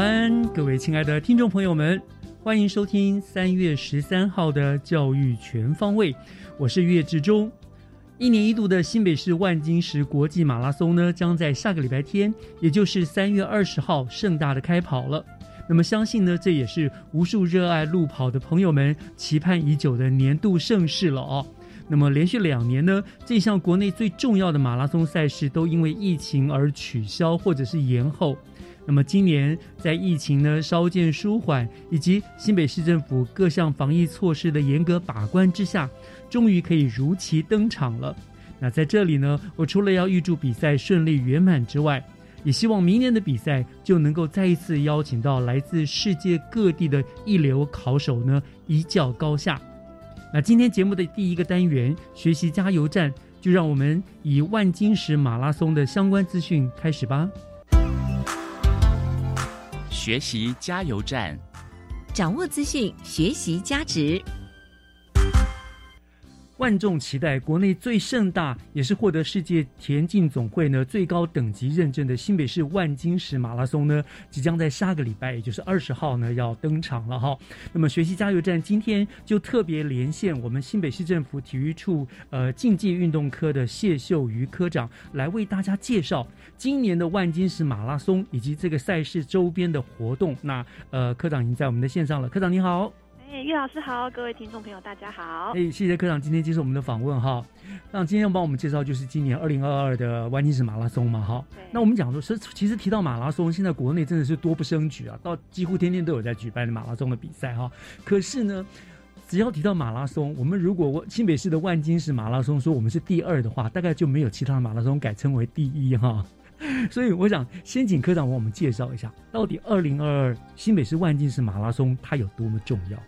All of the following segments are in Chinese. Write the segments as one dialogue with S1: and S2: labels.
S1: 安，各位亲爱的听众朋友们，欢迎收听三月十三号的教育全方位，我是岳志忠。一年一度的新北市万金石国际马拉松呢，将在下个礼拜天，也就是三月二十号盛大的开跑了。那么相信呢，这也是无数热爱路跑的朋友们期盼已久的年度盛事了哦。那么连续两年呢，这项国内最重要的马拉松赛事都因为疫情而取消或者是延后。那么今年在疫情呢稍见舒缓，以及新北市政府各项防疫措施的严格把关之下，终于可以如期登场了。那在这里呢，我除了要预祝比赛顺利圆满之外，也希望明年的比赛就能够再一次邀请到来自世界各地的一流考手呢，一较高下。那今天节目的第一个单元——学习加油站，就让我们以万金石马拉松的相关资讯开始吧。
S2: 学习加油站，
S3: 掌握资讯，学习加值。
S1: 万众期待国内最盛大，也是获得世界田径总会呢最高等级认证的新北市万金石马拉松呢，即将在下个礼拜，也就是二十号呢要登场了哈。那么学习加油站今天就特别连线我们新北市政府体育处呃竞技运动科的谢秀瑜科长，来为大家介绍今年的万金石马拉松以及这个赛事周边的活动。那呃科长已经在我们的线上了，科长你好。
S4: 哎，岳老师好，各位听众朋友大家好。
S1: 哎，谢谢科长今天接受我们的访问哈。那今天要帮我们介绍就是今年二零二二的万金石马拉松嘛哈。那我们讲说，是其实提到马拉松，现在国内真的是多不胜举啊，到几乎天天都有在举办马拉松的比赛哈。可是呢，只要提到马拉松，我们如果新北市的万金石马拉松说我们是第二的话，大概就没有其他的马拉松改称为第一哈。所以我想先请科长为我们介绍一下，到底二零二二新北市万金石马拉松它有多么重要。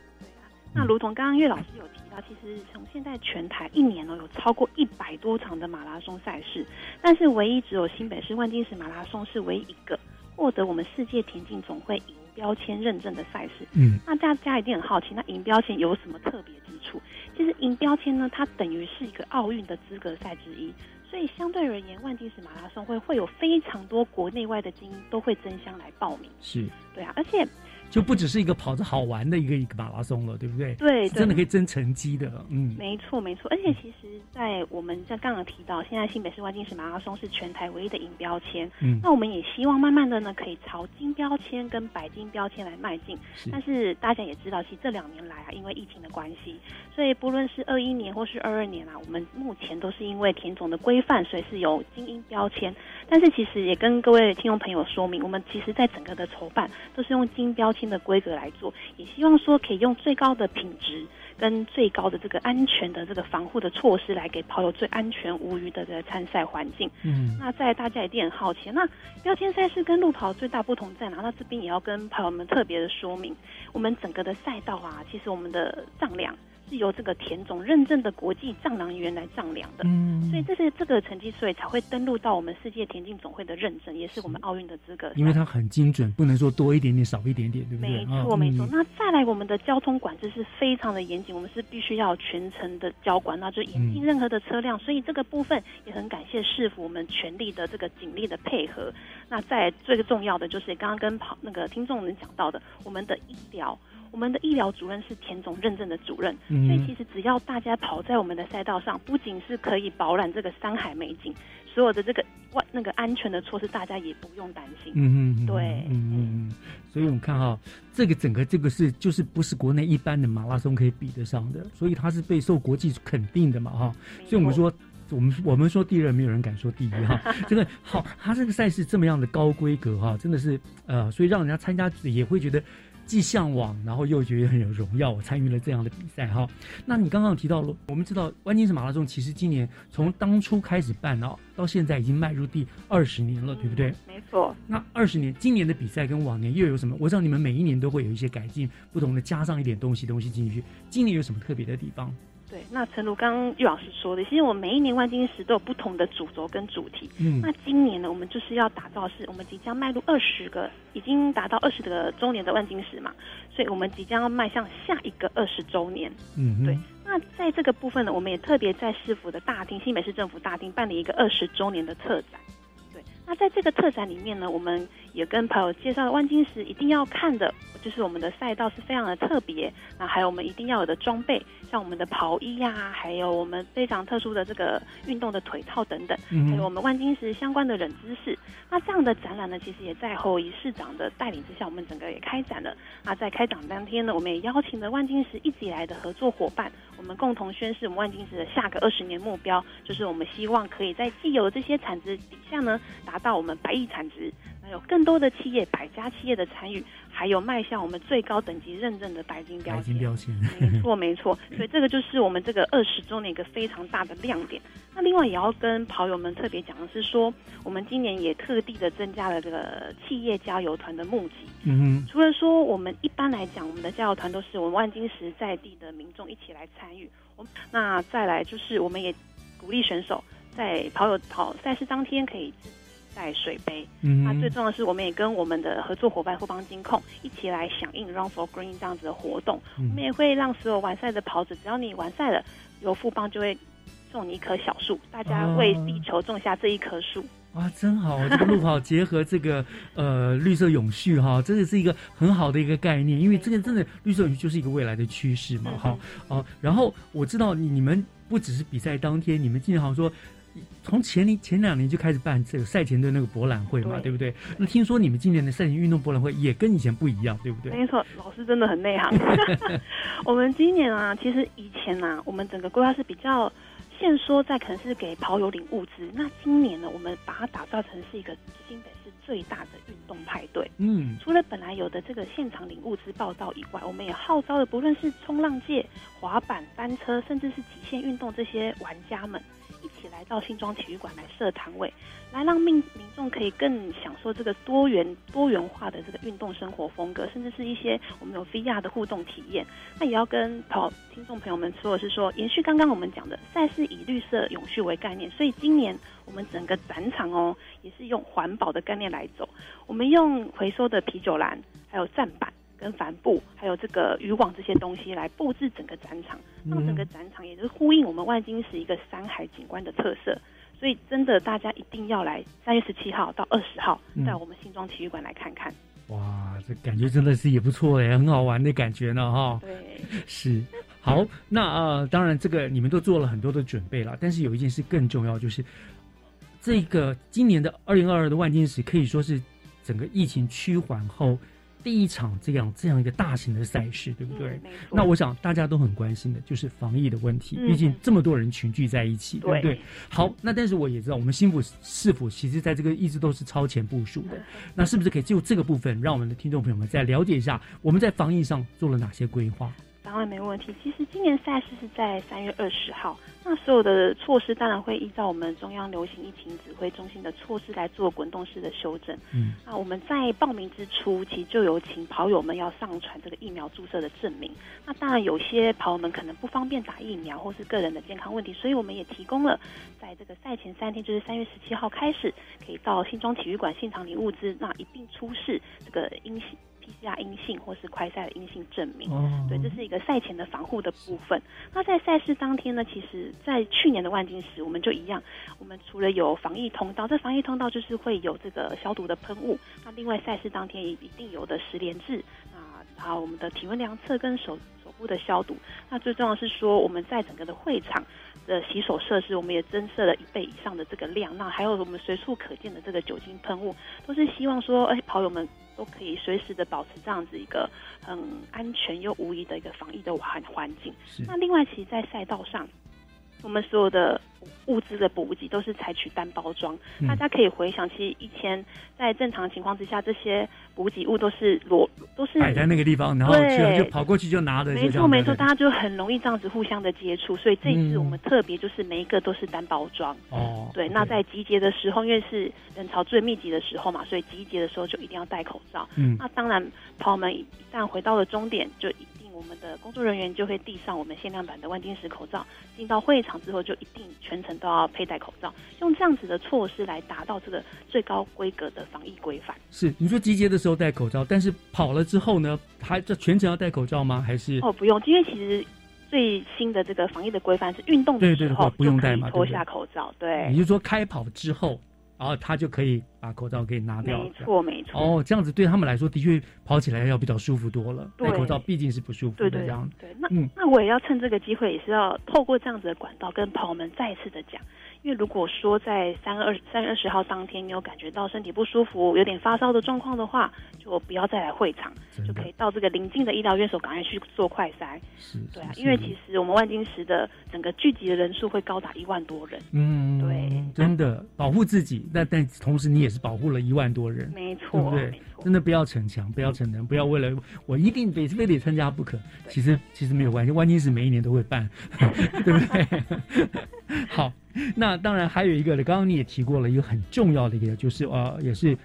S4: 那如同刚刚岳老师有提到，其实从现在全台一年呢有超过一百多场的马拉松赛事，但是唯一只有新北市万金石马拉松是唯一一个获得我们世界田径总会银标签认证的赛事。
S1: 嗯，
S4: 那大家一定很好奇，那银标签有什么特别之处？其实银标签呢，它等于是一个奥运的资格赛之一，所以相对而言，万金石马拉松会会有非常多国内外的精英都会争相来报名。
S1: 是，
S4: 对啊，而且。
S1: 就不只是一个跑着好玩的一个一个马拉松了，对不对？
S4: 对，
S1: 真的可以争成绩的，嗯，
S4: 没错没错。而且其实，在我们像刚刚提到，现在新北市外金石马拉松是全台唯一的银标签，
S1: 嗯，
S4: 那我们也希望慢慢的呢，可以朝金标签跟白金标签来迈进。但是大家也知道，其实这两年来啊，因为疫情的关系，所以不论是二一年或是二二年啊，我们目前都是因为田总的规范，所以是有精英标签。但是其实也跟各位听众朋友说明，我们其实在整个的筹办都是用金标签的规格来做，也希望说可以用最高的品质跟最高的这个安全的这个防护的措施，来给跑友最安全无虞的这个参赛环境。
S1: 嗯，
S4: 那在大家一定很好奇，那标签赛事跟路跑最大不同在哪？那这边也要跟跑友们特别的说明，我们整个的赛道啊，其实我们的丈量。是由这个田总认证的国际丈量员来丈量的。
S1: 嗯，
S4: 所以这是这个成绩，所以才会登录到我们世界田径总会的认证，也是我们奥运的资格。
S1: 因为它很精准，不能说多一点点、少一点点，对不对没？
S4: 错，没错。
S1: 嗯
S4: 那再来，我们的交通管制是非常的严谨，我们是必须要全程的交管，那就严禁
S1: 嗯
S4: 任何的车辆。所以这个部分也很感谢市府我们全力的这个警力的配合。那再最重要的就是刚刚跟跑那个听众们讲到的，我们的医疗。我们的医疗主任是田总认证的主任，
S1: 嗯
S4: 所以其实只要大家跑在我们的赛道上，不仅是可以饱览这个山海美景，所有的这个外那个安全的措施，大家也不用担心。
S1: 嗯嗯，
S4: 对
S1: 嗯嗯嗯，所以我们看哈，这个整个这个是就是不是国内一般的马拉松可以比得上的，所以它是备受国际肯定的嘛哈。所以我们说，我们我们说第二，没有人敢说第一哈。这个好，它这个赛事这么样的高规格哈，真的是呃，所以让人家参加也会觉得。既向往，然后又觉得很有荣耀，我参与了这样的比赛哈。那你刚刚提到了，我们知道湾金石马拉松其实今年从当初开始办哦，到现在已经迈入第二十年了，对不对？
S4: 没错。
S1: 那二十年，今年的比赛跟往年又有什么？我知道你们每一年都会有一些改进，不同的加上一点东西东西进去。今年有什么特别的地方？
S4: 对，那诚如刚刚玉老师说的，其实我们每一年万金石都有不同的主轴跟主题。
S1: 嗯
S4: 那今年呢，我们就是要打造是我们即将迈入二十个，已经达到二十个周年的万金石嘛，所以我们即将要迈向下一个二十周年。
S1: 嗯
S4: 对。那在这个部分呢，我们也特别在市府的大厅，新北市政府大厅办了一个二十周年的特展。对，那在这个特展里面呢，我们也跟朋友介绍了万金石一定要看的，就是我们的赛道是非常的特别，那还有我们一定要有的装备，像我们的袍衣呀、还有我们非常特殊的这个运动的腿套等等，
S1: 嗯
S4: 还有我们万金石相关的冷知识。那这样的展览呢，其实也在侯怡市长的带领之下，我们整个也开展了。那在开展当天呢，我们也邀请了万金石一直以来的合作伙伴，我们共同宣示我们万金石的下个二十年目标，就是我们希望可以在既有的这些产值底下呢，达到我们百亿产值，那有更多的企业、百家企业的参与，还有迈向我们最高等级认证的白金标
S1: 白。金标签，
S4: 没错，没错，所以这个就是我们这个二十周年一个非常大的亮点。那另外也要跟跑友们特别讲的是说，我们今年也特地的增加了这个企业加油团的募集。
S1: 嗯哼
S4: 除了说我们一般来讲，我们的加油团都是我们万金石在地的民众一起来参与。我那再来就是我们也鼓励选手在跑友跑赛事当天可以带水杯。
S1: 嗯
S4: 那最重要的是，我们也跟我们的合作伙伴富邦金控一起来响应 Run for Green 这样子的活动。
S1: 嗯
S4: 我们也会让所有完赛的跑者，只要你完赛了，由富邦就会送你一棵小树，大家为地球种下这一棵树。
S1: 哇，真好！这个路跑结合这个 呃绿色永续哈，真的是一个很好的一个概念，因为这个真的绿色永续就是一个未来的趋势嘛哈哦。然后我知道你你们不只是比赛当天，你们经常说。从前年前两年就开始办这个赛前的那个博览会嘛，
S4: 对
S1: 对不对？那听说你们今年的赛前运动博览会也跟以前不一样，对不对？
S4: 没错，老师真的很内行。我们今年啊，其实以前啊，我们整个规划是比较限缩在可能是给跑友领物资。那今年呢，我们把它打造成是一个新北市最大的运动派对。
S1: 嗯，
S4: 除了本来有的这个现场领物资报道以外，我们也号召了不论是冲浪界、滑板、单车，甚至是极限运动这些玩家们，一起来到新庄体育馆来设摊位，来让民民众可以更享受这个多元多元化的这个运动生活风格，甚至是一些我们有 VR 的互动体验。那也要跟跑听众朋友们说的是说，延续刚刚我们讲的赛事以绿色永续为概念，所以今年我们整个展场哦，也是用环保的概念来走。我们用回收的啤酒篮，还有站板跟帆布，还有这个渔网这些东西来布置整个展场，让整个展场也就是呼应我们万金石一个山海景观的特色。所以真的，大家一定要来三月十七号到二十号，
S1: 嗯
S4: 在我们新庄体育馆来看看。
S1: 哇，这感觉真的是也不错哎，很好玩的感觉呢哈。
S4: 对，
S1: 是，好，那呃，当然这个你们都做了很多的准备了，但是有一件事更重要，就是这个今年的二零二二的万金石可以说是整个疫情趋缓后第一场这样这样一个大型的赛事，对不对？那我想大家都很关心的就是防疫的问题，
S4: 嗯
S1: 毕竟这么多人群聚在一起，对不对？好，那但是我也知道，我们新府市府其实在这个一直都是超前部署的。那是不是可以就这个部分，让我们的听众朋友们再了解一下，我们在防疫上做了哪些规划？
S4: 当然没问题。其实今年赛事是在三月二十号，那所有的措施当然会依照我们中央流行疫情指挥中心的措施来做滚动式的修正。
S1: 嗯，
S4: 那我们在报名之初，其实就有请跑友们要上传这个疫苗注射的证明。那当然有些跑友们可能不方便打疫苗，或是个人的健康问题，所以我们也提供了在这个赛前三天，就是三月十七号开始，可以到新庄体育馆现场领物资，那一并出示这个阴性。PCR 阴性或是快赛的阴性证明，对，这是一个赛前的防护的部分。那在赛事当天呢，其实，在去年的万金石，我们就一样，我们除了有防疫通道，这防疫通道就是会有这个消毒的喷雾。那另外赛事当天也一定有的十连制，啊，还有我们的体温量测跟手手部的消毒。那最重要是说，我们在整个的会场。的洗手设施，我们也增设了一倍以上的这个量。那还有我们随处可见的这个酒精喷雾，都是希望说，哎，跑友们都可以随时的保持这样子一个很安全又无疑的一个防疫的环环境。那另外，其实，在赛道上，我们所有的。物资的补给都是采取单包装，大家可以回想，其实以前在正常情况之下，这些补给物都是裸，都是
S1: 摆在那个地方，然后就跑过去就拿着。
S4: 没错没错，大家就很容易这样子互相的接触，所以这一次我们特别就是每一个都是单包装。
S1: 哦，
S4: 对，那在集结的时候，因为是人潮最密集的时候嘛，所以集结的时候就一定要戴口罩。
S1: 嗯，
S4: 那当然，跑们一旦回到了终点，就我们的工作人员就会递上我们限量版的万金石口罩。进到会场之后，就一定全程都要佩戴口罩，用这样子的措施来达到这个最高规格的防疫规范。
S1: 是你说集结的时候戴口罩，但是跑了之后呢，还这全程要戴口罩吗？还是
S4: 哦不用，因为其实最新的这个防疫的规范是运动的时候
S1: 不用戴嘛，
S4: 脱下口罩。对，
S1: 也就是说开跑之后。然后他就可以把口罩给拿掉，
S4: 没错没错。
S1: 哦，这样子对他们来说的确跑起来要比较舒服多了。
S4: 戴
S1: 口罩毕竟是不舒服的，这样。
S4: 对，那那我也要趁这个机会，也是要透过这样子的管道跟朋友们再次的讲。因为如果说在三月二三月二十号当天，你有感觉到身体不舒服、有点发烧的状况的话，就不要再来会场，就可以到这个临近的医疗院所赶快去做快筛。
S1: 是，
S4: 对啊，因为其实我们万金石的整个聚集的人数会高达一万多人。
S1: 嗯，
S4: 对，
S1: 真的保护自己，但但同时你也是保护了一万多人，
S4: 没错，
S1: 对对？真的不要逞强，不要逞能，不要为了我一定得非得参加不可。其实其实没有关系，万金石每一年都会办，对不对？好。那当然还有一个呢，刚刚你也提过了一个很重要的一个，就是呃，也是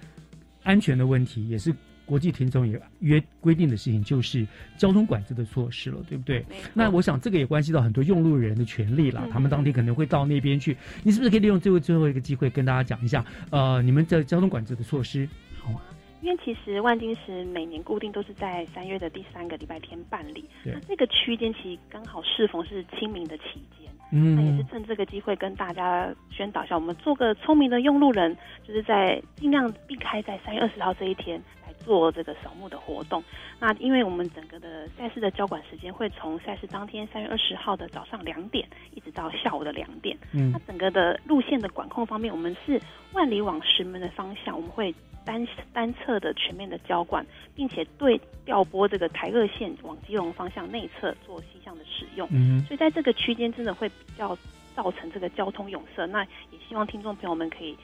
S1: 安全的问题，也是国际田总也约规定的事情，就是交通管制的措施了，对不对？那我想这个也关系到很多用路人的权利了，他们当天可能会到那边去，你是不是可以利用最后最后一个机会跟大家讲一下，呃，你们的交通管制的措施？
S4: 好啊，因为其实万金石每年固定都是在三月的第三个礼拜天办理，那这个区间其实刚好适逢是清明的期间。
S1: 嗯，
S4: 那也是趁这个机会跟大家宣导一下，我们做个聪明的用路人，就是在尽量避开在三月二十号这一天来做这个扫墓的活动。那因为我们整个的赛事的交管时间会从赛事当天三月二十号的早上两点一直到下午的两点。
S1: 嗯，
S4: 那整个的路线的管控方面，我们是万里往石门的方向，我们会。单单侧的全面的交管，并且对调拨这个台二线往基隆方向内侧做西向的使用，
S1: 嗯，
S4: 所以在这个区间真的会比较造成这个交通拥塞。那也希望听众朋友们可以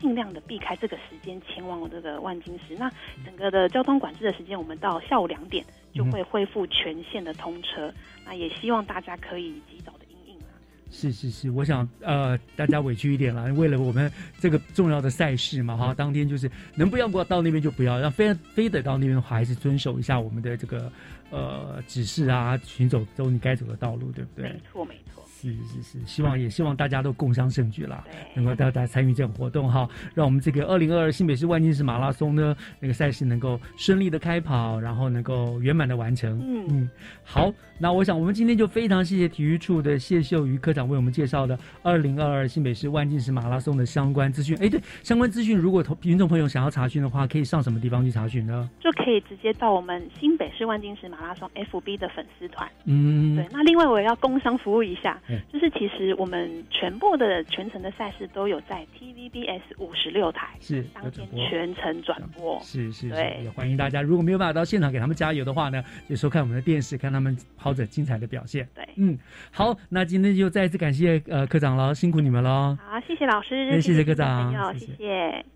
S4: 尽量的避开这个时间前往这个万金石。那整个的交通管制的时间，我们到下午两点就会恢复全线的通车。那也希望大家可以及早的应应啊。
S1: 是是是，我想呃，大家委屈一点了，为了我们这个重要的赛事嘛，哈，当天就是能不要过到那边就不要，让非非得到那边的话，还是遵守一下我们的这个呃指示啊，行走走你该走的道路，对不对？
S4: 没错，没错。
S1: 是是是，希望也希望大家都共襄盛举啦，能够大家参与这种活动哈，让我们这个二零二二新北市万金石马拉松呢，那个赛事能够顺利的开跑，然后能够圆满的完成。
S4: 嗯
S1: 嗯，好，那我想我们今天就非常谢谢体育处的谢秀瑜科长为我们介绍的二零二二新北市万金石马拉松的相关资讯。哎，对，相关资讯如果同听众朋友想要查询的话，可以上什么地方去查询呢？
S4: 就可以直接到我们新北市万金石马拉松 FB 的粉丝团。
S1: 嗯，
S4: 对，那另外我也要工商服务一下。就是其实我们全部的全程的赛事都有在 TVBS 五十六台
S1: 是
S4: 当天全程转播，
S1: 是是
S4: 对，
S1: 也欢迎大家如果没有办法到现场给他们加油的话呢，就收看我们的电视，看他们跑者精彩的表现。
S4: 对，
S1: 嗯，好，那今天就再一次感谢呃科长了，辛苦你们了。
S4: 好，谢谢老师，
S1: 谢谢科长，
S4: 谢谢。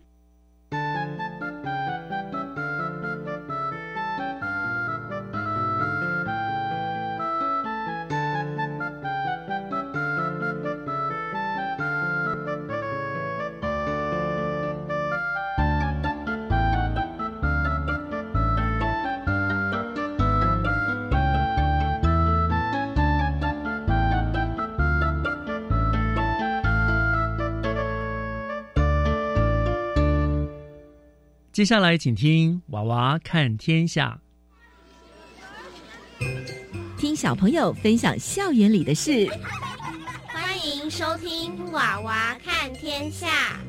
S1: 接下来请听娃娃看天下，
S3: 听小朋友分享校园里的事。
S5: 欢迎收听《娃娃看天下》。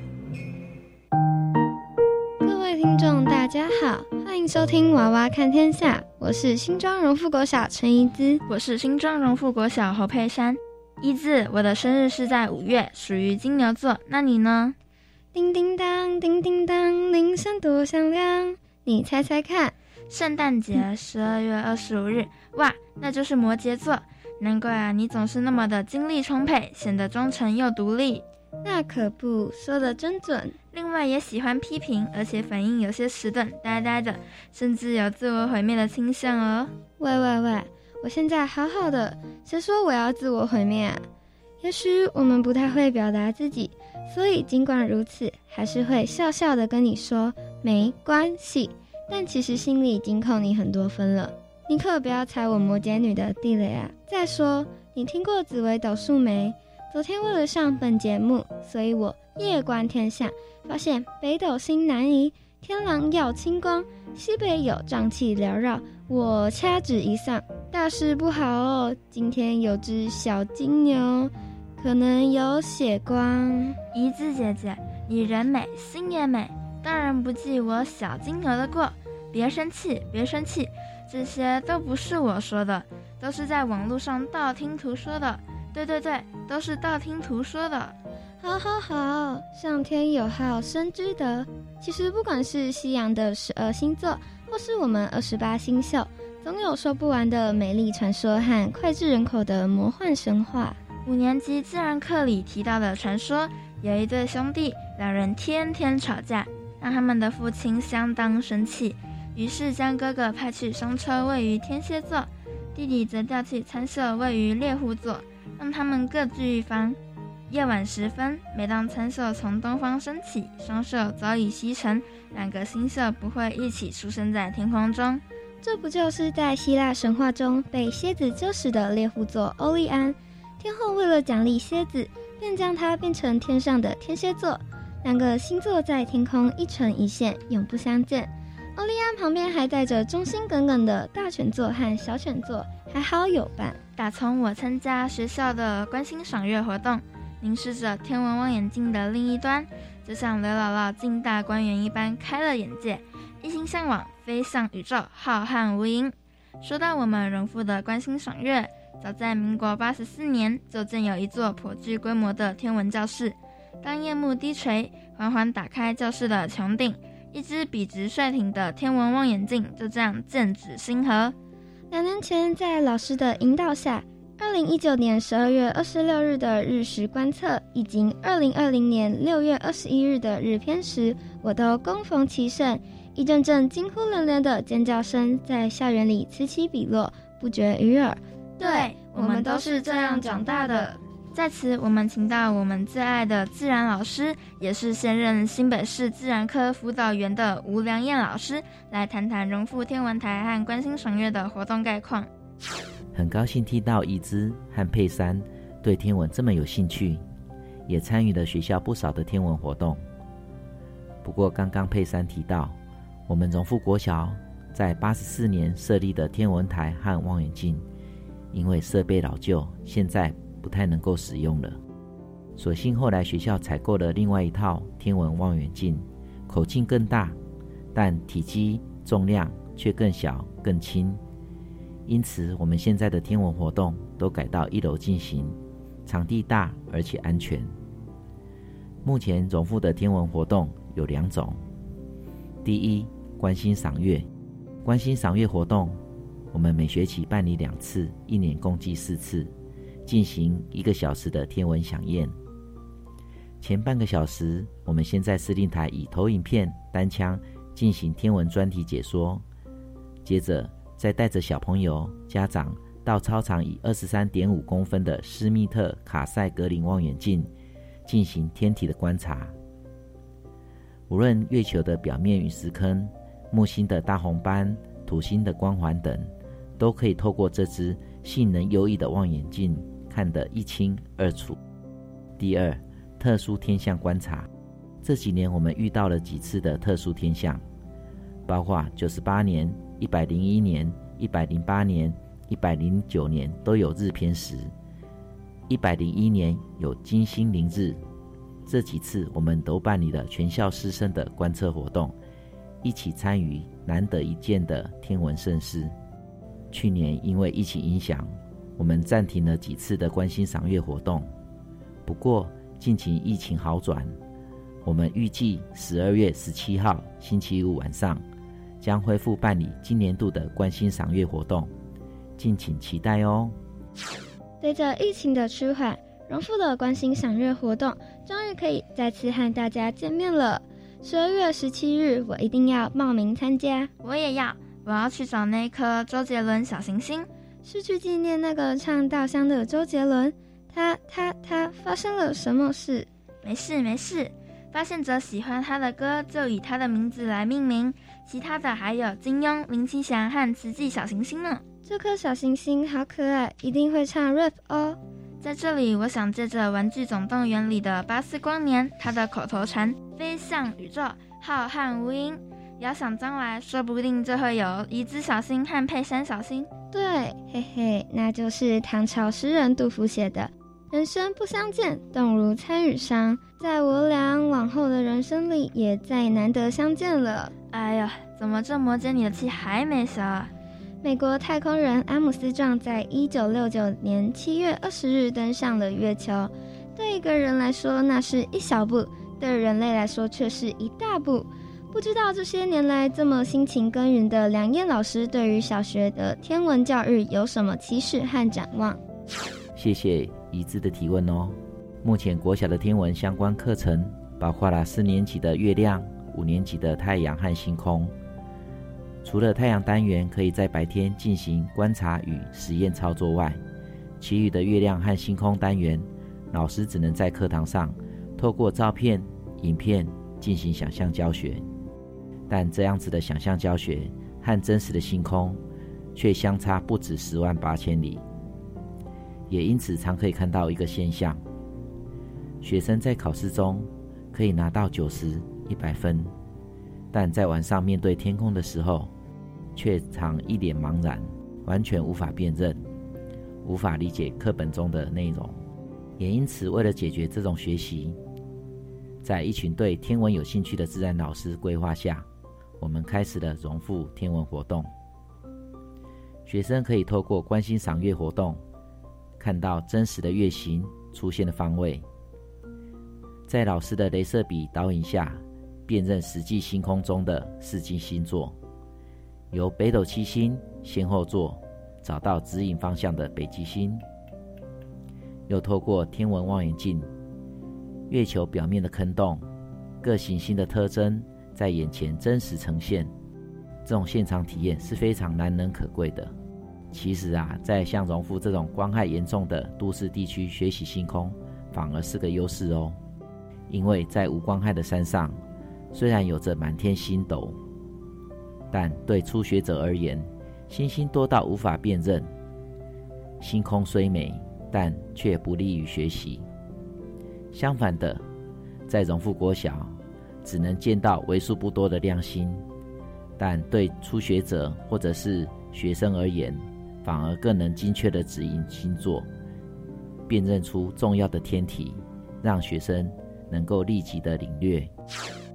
S6: 各位听众，大家好，欢迎收听《娃娃看天下》，我是新庄荣富国小陈怡姿，
S7: 我是新庄荣富国小侯佩珊。一字，我的生日是在五月，属于金牛座。那你呢？
S6: 叮叮当，叮叮当，铃声多响亮。你猜猜看，
S7: 圣诞节十二月二十五日。哇，那就是摩羯座。难怪啊，你总是那么的精力充沛，显得忠诚又独立。
S6: 那可不，说的真准。
S7: 另外也喜欢批评，而且反应有些迟钝，呆呆的，甚至有自我毁灭的倾向哦。
S6: 喂喂喂！我现在好好的，谁说我要自我毁灭啊？也许我们不太会表达自己，所以尽管如此，还是会笑笑的跟你说没关系。但其实心里已经扣你很多分了。你可不要踩我摩羯女的地雷啊！再说，你听过紫微斗数没？昨天为了上本节目，所以我夜观天象，发现北斗星南移，天狼耀清光，西北有瘴气缭绕。我掐指一算。大事不好哦！今天有只小金牛，可能有血光。
S7: 怡子姐姐，你人美心也美，当然不计我小金牛的过。别生气，别生气，这些都不是我说的，都是在网络上道听途说的。对对对，都是道听途说的。
S6: 好好好，上天有好生之德。其实不管是西洋的十二星座，或是我们二十八星宿。总有说不完的美丽传说和脍炙人口的魔幻神话。
S7: 五年级自然课里提到的传说，有一对兄弟，两人天天吵架，让他们的父亲相当生气，于是将哥哥派去商车位于天蝎座，弟弟则调去参宿位于猎户座，让他们各据一方。夜晚时分，每当参宿从东方升起，双宿早已西沉，两个星宿不会一起出生在天空中。
S6: 这不就是在希腊神话中被蝎子蛰死的猎户座欧利安？天后为了奖励蝎子，便将它变成天上的天蝎座。两个星座在天空一成一线，永不相见。欧利安旁边还带着忠心耿耿的大犬座和小犬座，还好有伴。
S7: 打从我参加学校的观星赏月活动，凝视着天文望远镜的另一端，就像刘姥姥进大观园一般，开了眼界。一心向往飞向宇宙浩瀚无垠。说到我们荣富的观星赏月，早在民国八十四年就建有一座颇具规模的天文教室。当夜幕低垂，缓缓打开教室的穹顶，一只笔直率挺的天文望远镜就这样剑指星河。
S6: 两年前，在老师的引导下，二零一九年十二月二十六日的日食观测，以及二零二零年六月二十一日的日偏食，我都恭逢其盛。一阵阵惊呼连连的尖叫声在校园里此起彼落，不绝于耳。
S7: 对我们都是这样长大的。在此，我们请到我们最爱的自然老师，也是现任新北市自然科辅导员的吴良燕老师，来谈谈荣富天文台和观星赏月的活动概况。
S8: 很高兴听到伊兹和佩珊对天文这么有兴趣，也参与了学校不少的天文活动。不过，刚刚佩珊提到。我们荣富国小在八十四年设立的天文台和望远镜，因为设备老旧，现在不太能够使用了。所幸后来学校采购了另外一套天文望远镜，口径更大，但体积重量却更小更轻。因此，我们现在的天文活动都改到一楼进行，场地大而且安全。目前荣富的天文活动有两种，第一。观星赏月，观星赏月活动，我们每学期办理两次，一年共计四次，进行一个小时的天文响宴。前半个小时，我们先在司令台以投影片单枪进行天文专题解说，接着再带着小朋友、家长到操场以二十三点五公分的施密特卡塞格林望远镜进行天体的观察。无论月球的表面陨石坑。木星的大红斑、土星的光环等，都可以透过这只性能优异的望远镜看得一清二楚。第二，特殊天象观察。这几年我们遇到了几次的特殊天象，包括九十八年、一百零一年、一百零八年、一百零九年都有日偏食。一百零一年有金星凌日。这几次我们都办理了全校师生的观测活动，一起参与难得一见的天文盛事。去年因为疫情影响，我们暂停了几次的关心赏月活动。不过近期疫情好转，我们预计十二月十七号星期五晚上将恢复办理今年度的关心赏月活动，敬请期待哦。
S6: 随着疫情的趋缓。荣富的关心赏月活动终于可以再次和大家见面了。十二月十七日，我一定要报名参加。
S7: 我也要，我要去找那颗周杰伦小行星，
S6: 是去纪念那个唱《稻香》的周杰伦。他他他发生了什么事？
S7: 没事没事，发现者喜欢他的歌，就以他的名字来命名。其他的还有金庸、林青霞和慈济小行星呢。
S6: 这颗小行星好可爱，一定会唱 rap 哦。
S7: 在这里，我想借着《玩具总动员》里的巴斯光年，他的口头禅“飞向宇宙，浩瀚无垠”，遥想将来，说不定就会有一只小星和佩珊小星。
S6: 对，嘿嘿，那就是唐朝诗人杜甫写的“人生不相见，动如参与商”。在我俩往后的人生里，也再难得相见了。
S7: 哎呀，怎么这摩羯女的气还没消啊？
S6: 美国太空人阿姆斯壮在一九六九年七月二十日登上了月球。对一个人来说，那是一小步；对人类来说，却是一大步。不知道这些年来这么辛勤耕耘的梁燕老师，对于小学的天文教育有什么启示和展望？
S8: 谢谢一致的提问哦。目前国小的天文相关课程，包括了四年级的月亮、五年级的太阳和星空。除了太阳单元可以在白天进行观察与实验操作外，其余的月亮和星空单元，老师只能在课堂上透过照片、影片进行想象教学。但这样子的想象教学和真实的星空却相差不止十万八千里。也因此，常可以看到一个现象：学生在考试中可以拿到九十一百分。但在晚上面对天空的时候，却常一脸茫然，完全无法辨认，无法理解课本中的内容。也因此，为了解决这种学习，在一群对天文有兴趣的自然老师规划下，我们开始了荣复天文活动。学生可以透过观星赏月活动，看到真实的月形出现的方位，在老师的镭射笔导引下。辨认实际星空中的四季星座，由北斗七星先后座找到指引方向的北极星，又透过天文望远镜，月球表面的坑洞、各行星的特征在眼前真实呈现。这种现场体验是非常难能可贵的。其实啊，在像荣富这种光害严重的都市地区学习星空，反而是个优势哦，因为在无光害的山上。虽然有着满天星斗，但对初学者而言，星星多到无法辨认。星空虽美，但却不利于学习。相反的，在荣富国小，只能见到为数不多的亮星，但对初学者或者是学生而言，反而更能精确的指引星座，辨认出重要的天体，让学生能够立即的领略。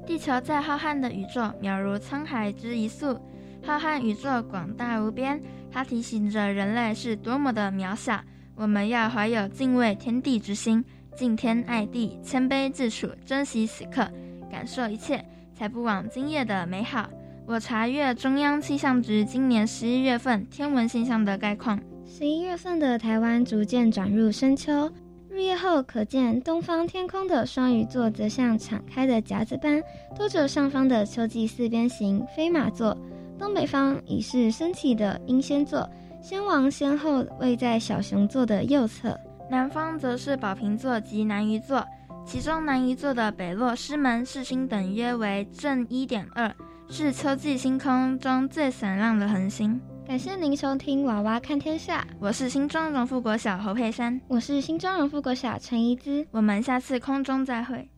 S7: 地球在浩瀚的宇宙，渺如沧海之一粟。浩瀚宇宙广大无边，它提醒着人类是多么的渺小。我们要怀有敬畏天地之心，敬天爱地，谦卑自处，珍惜此刻，感受一切，才不枉今夜的美好。我查阅中央气象局今年十一月份天文现象的概况：
S6: 十一月份的台湾逐渐转入深秋。入夜后，可见东方天空的双鱼座则像敞开的夹子般托着上方的秋季四边形飞马座；东北方已是升起的英仙座，仙王先后位在小熊座的右侧；
S7: 南方则是宝瓶座及南鱼座，其中南一座的北落师门视星等约为正一点二，是秋季星空中最闪亮的恒星。
S6: 感谢您收听《娃娃看天下》，
S7: 我是新庄荣富国小侯佩珊，
S6: 我是新庄荣富国小陈怡姿，
S7: 我们下次空中再会。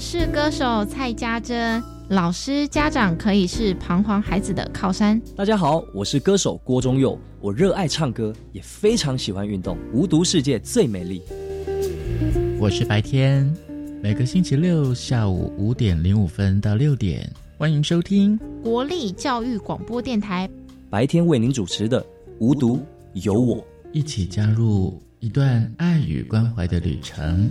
S9: 是歌手蔡家珍。老师、家长可以是彷徨孩子的靠山。
S10: 大家好，我是歌手郭忠佑。我热爱唱歌，也非常喜欢运动。无毒世界最美丽。
S2: 我是白天，每个星期六下午五点零五分到六点，欢迎收听
S9: 国立教育广播电台。
S10: 白天为您主持的《无毒有我》，
S2: 一起加入一段爱与关怀的旅程。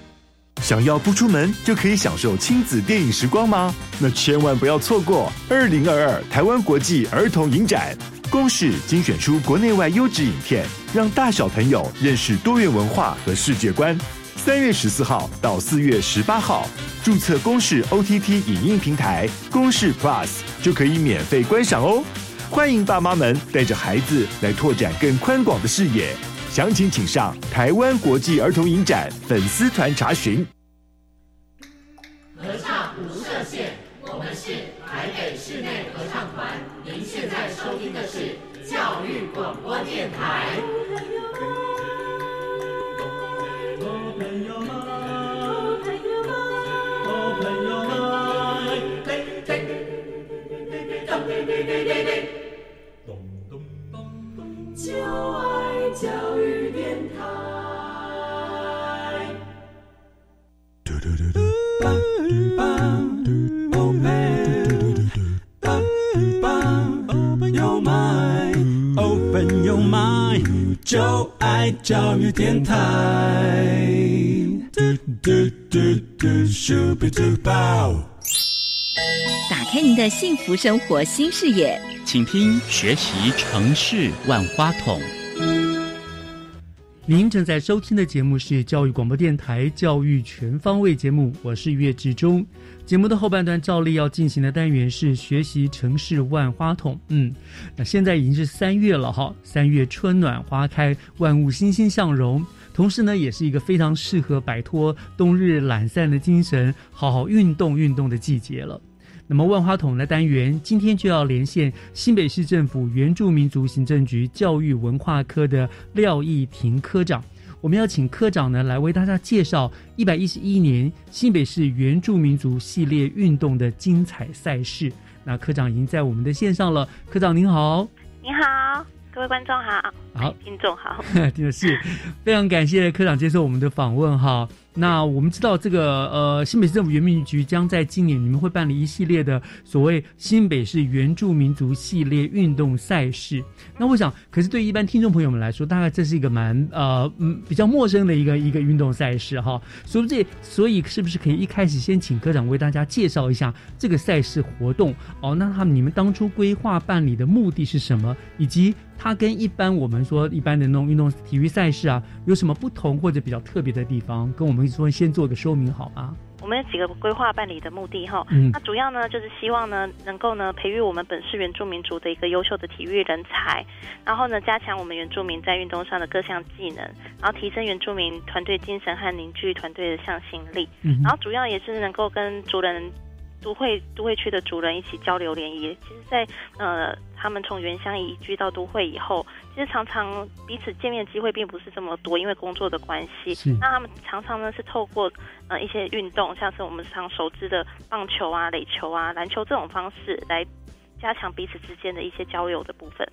S11: 想要不出门就可以享受亲子电影时光吗？那千万不要错过二零二二台湾国际儿童影展，公视精选出国内外优质影片，让大小朋友认识多元文化和世界观。三月十四号到四月十八号，注册公视 OTT 影音平台公视 Plus 就可以免费观赏哦。欢迎爸妈们带着孩子来拓展更宽广的视野。详情请上台湾国际儿童影展粉丝团查询。
S12: 合唱无设限，我们是台北室内合唱团。您现在收听的是教育广播电台。就爱教育电台。Open your mind, open your mind，就爱教育电台。
S13: 打开您的幸福生活新视野。
S2: 请听《学习城市万花筒》。
S1: 您正在收听的节目是教育广播电台《教育全方位》节目，我是岳志忠。节目的后半段照例要进行的单元是《学习城市万花筒》。嗯，那现在已经是三月了哈，三月春暖花开，万物欣欣向荣，同时呢，也是一个非常适合摆脱冬日懒散的精神，好好运动运动的季节了。那么万花筒的单元今天就要连线新北市政府原住民族行政局教育文化科的廖义婷科长，我们要请科长呢来为大家介绍一百一十一年新北市原住民族系列运动的精彩赛事。那科长已经在我们的线上了，科长您好，
S14: 你好，各位观众好，
S1: 好，
S14: 听众好，
S1: 真的是非常感谢科长接受我们的访问哈。那我们知道，这个呃，新北市政府原民局将在今年，你们会办理一系列的所谓新北市原住民族系列运动赛事。那我想，可是对一般听众朋友们来说，大概这是一个蛮呃嗯比较陌生的一个一个运动赛事哈。所以这所以是不是可以一开始先请科长为大家介绍一下这个赛事活动哦？那他们你们当初规划办理的目的是什么？以及它跟一般我们说一般的那种运动体育赛事啊，有什么不同或者比较特别的地方？跟我们说先做个说明好吗？
S14: 我们有几个规划办理的目的哈，那主要呢就是希望呢能够呢培育我们本市原住民族的一个优秀的体育人才，然后呢加强我们原住民在运动上的各项技能，然后提升原住民团队精神和凝聚团队的向心力，然后主要也是能够跟族人。都会都会区的族人一起交流联谊，其实，在呃，他们从原乡移居到都会以后，其实常常彼此见面机会并不是这么多，因为工作的关系。那他们常常呢是透过呃一些运动，像是我们常熟知的棒球啊、垒球啊、篮球这种方式，来加强彼此之间的一些交流的部分。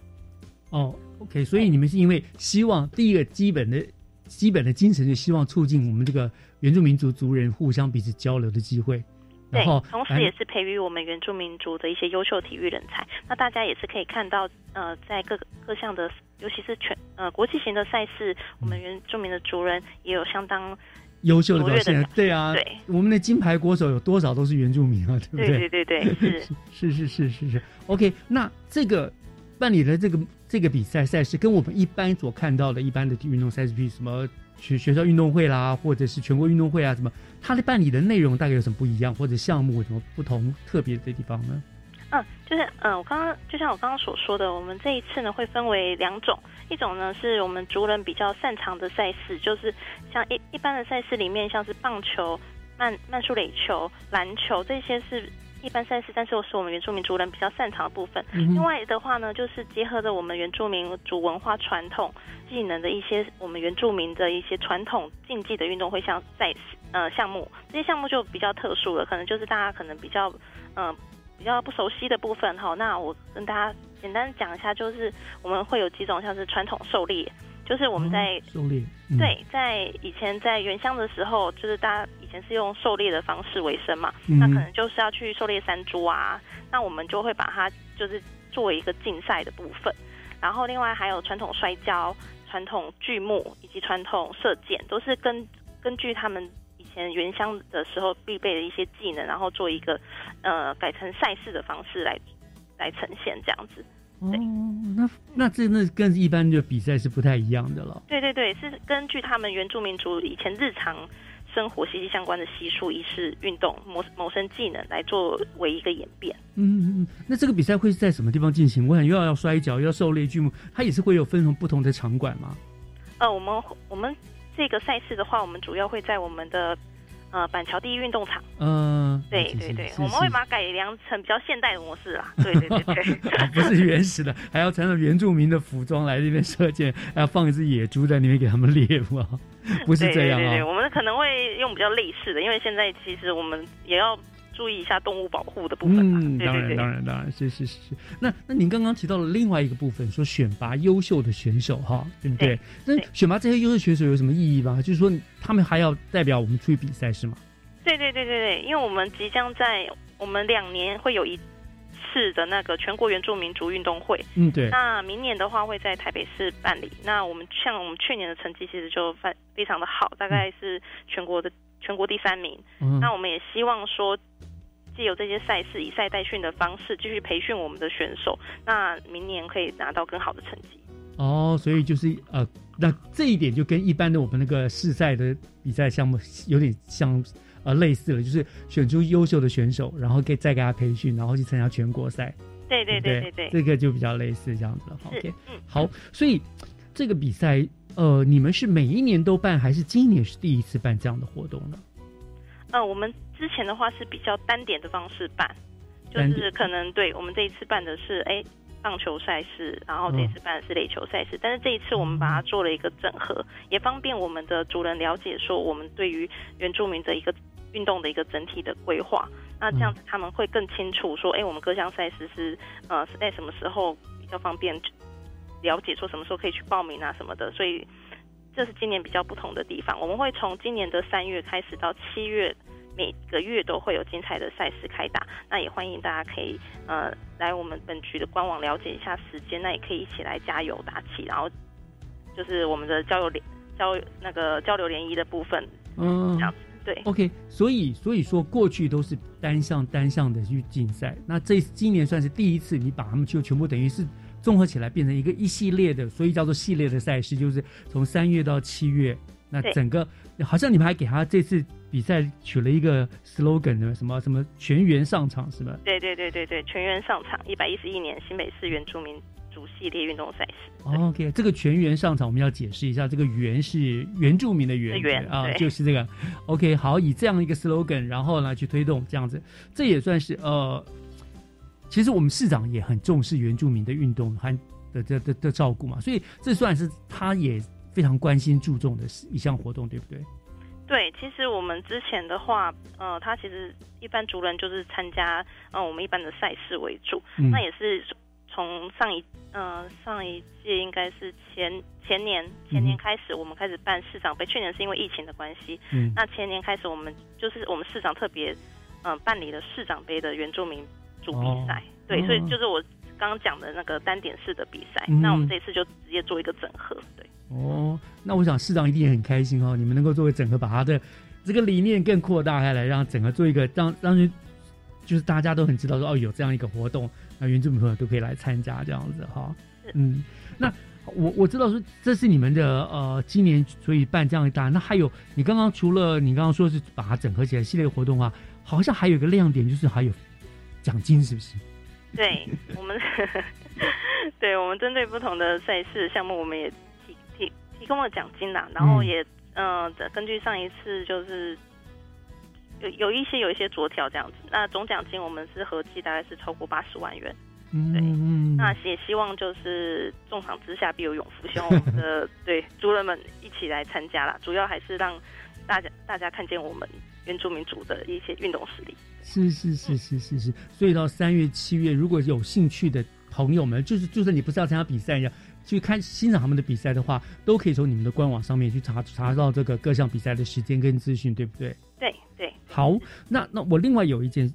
S1: 哦，OK，所以你们是因为希望第一个基本的基本的精神，就希望促进我们这个原住民族族人互相彼此交流的机会。
S14: 对，同时也是培育我们原住民族的一些优秀体育人才。那大家也是可以看到，呃，在各个各项的，尤其是全呃国际型的赛事，我们原住民的族人也有相当
S1: 优秀的表现。对啊，
S14: 对，
S1: 我们的金牌国手有多少都是原住民啊？对不
S14: 对？对对对对，
S1: 是 是是是是是。OK，那这个办理的这个这个比赛赛事，跟我们一般所看到的一般的运动赛事，比如什么学学校运动会啦，或者是全国运动会啊，什么，它的办理的内容大概有什么不一样，或者项目有什么不同特别的地方呢？
S14: 嗯，就是嗯，我刚刚就像我刚刚所说的，我们这一次呢会分为两种，一种呢是我们族人比较擅长的赛事，就是像一一般的赛事里面，像是棒球、慢慢速垒球、篮球这些是一般赛事，但是又是我们原住民族人比较擅长的部分。另外的话呢，就是结合着我们原住民族文化传统技能的一些我们原住民的一些传统竞技的运动会，像赛事呃项目，这些项目就比较特殊了，可能就是大家可能比较嗯。比较不熟悉的部分哈，那我跟大家简单讲一下，就是我们会有几种像是传统狩猎，就是我们在
S1: 狩猎，
S14: 对，在以前在原乡的时候，就是大家以前是用狩猎的方式为生嘛，那可能就是要去狩猎山猪啊，那我们就会把它就是作为一个竞赛的部分，然后另外还有传统摔跤、传统锯木以及传统射箭，都是根根据他们以前。原乡的时候必备的一些技能，然后做一个呃改成赛事的方式来来呈现这样子。
S1: 哦，那那这那跟一般的比赛是不太一样的了。
S14: 对对对，是根据他们原住民族以前日常生活息息相关的习俗、仪式、运动、谋谋生技能来作为一个演变。
S1: 嗯嗯嗯，那这个比赛会是在什么地方进行？我想又要要摔跤，又要狩猎巨目，它也是会有分成不同的场馆吗？
S14: 呃，我们我们。这个赛事的话，我们主要会在我们的呃板桥第一运动场。
S1: 嗯，
S14: 对对对，我们会把它改良成比较现代的模式啦。对对对对，
S1: 不是原始的，还要穿上原住民的服装来这边射箭，还要放一只野猪在里面给他们猎物，不是这样
S14: 啊。我们可能会用比较类似的，因为现在其实我们也要。注意一下动物保护的部分。嗯，
S1: 当然，当然，当然是是是。那那您刚刚提到了另外一个部分，说选拔优秀的选手，哈，对不对？那选拔这些优秀选手有什么意义吗？就是说他们还要代表我们出去比赛，是吗？
S14: 对对对对对，因为我们即将在我们两年会有一次的那个全国原住民族运动会。
S1: 嗯，对。
S14: 那明年的话会在台北市办理。那我们像我们去年的成绩其实就非非常的好，大概是全国的全国第三名。嗯。那我们也希望说。借由这些赛事以赛代训的方式继续培训我们的选手，那明年可以拿到更好的成绩。
S1: 哦，所以就是呃，那这一点就跟一般的我们那个试赛的比赛项目有点像呃类似了，就是选出优秀的选手，然后给再给他培训，然后去参加全国赛。
S14: 对对对对对，
S1: 这个就比较类似这样子了。OK，嗯，好，所以这个比赛呃，你们是每一年都办，还是今年是第一次办这样的活动呢？
S14: 呃，我们之前的话是比较单点的方式办，就是可能对我们这一次办的是哎棒球赛事，然后这一次办的是垒球赛事，但是这一次我们把它做了一个整合，也方便我们的主人了解说我们对于原住民的一个运动的一个整体的规划，那这样子他们会更清楚说，哎，我们各项赛事是呃是在什么时候比较方便了解，说什么时候可以去报名啊什么的，所以。这是今年比较不同的地方，我们会从今年的三月开始到七月，每个月都会有精彩的赛事开打。那也欢迎大家可以呃来我们本局的官网了解一下时间，那也可以一起来加油打气。然后就是我们的交流联交那个交流联谊的部分，嗯，这样子对。
S1: OK，所以所以说过去都是单项单项的去竞赛，那这今年算是第一次，你把他们就全部等于是。综合起来变成一个一系列的，所以叫做系列的赛事，就是从三月到七月。那整个好像你们还给他这次比赛取了一个 slogan 呢，什么什么全员上场是吧？
S14: 对对对对对，全员上场，一百一十一年新北市原住民族系列运动赛事。
S1: OK，这个全员上场我们要解释一下，这个“原”是原住民的“
S14: 原”
S1: 啊，就是这个。OK，好，以这样一个 slogan，然后呢去推动这样子，这也算是呃。其实我们市长也很重视原住民的运动和的的的的照顾嘛，所以这算是他也非常关心注重的一项活动，对不对？
S14: 对，其实我们之前的话，呃，他其实一般族人就是参加呃我们一般的赛事为主，那也是从上一呃上一届应该是前前年前年开始，我们开始办市长杯，去年是因为疫情的关系，嗯，那前年开始我们就是我们市长特别嗯办理了市长杯的原住民。主比赛，对，所以就是我刚刚讲的那个单点式的比赛，那我们这次就直接做一个整合，对。
S1: 哦，那我想市长一定也很开心哦，你们能够作为整合，把他的这个理念更扩大开来，让整个做一个让让人就是大家都很知道说哦，有这样一个活动，那原住民朋友都可以来参加这样子哈。嗯，那我我知道说这是你们的呃今年所以办这样一大，那还有你刚刚除了你刚刚说是把它整合起来系列活动啊，好像还有一个亮点就是还有奖金，是不是？
S14: 对我们，对我们针对不同的赛事项目，我们也提提提供了奖金啦，然后也嗯，根据上一次就是有有一些有一些酌调这样子，那总奖金我们是合计大概是超过八十万元。对，那也希望就是众场之下必有勇夫，希望我们的 对族人们一起来参加啦。主要还是让大家大家看见我们原住民族的一些运动实力。
S1: 是是是是是是，所以到三月七月，如果有兴趣的朋友们，就是就算你不是要参加比赛呀，去看欣赏他们的比赛的话，都可以从你们的官网上面去查查到这个各项比赛的时间跟资讯，对不对？
S14: 对对。
S1: 好，那那我另外有一件。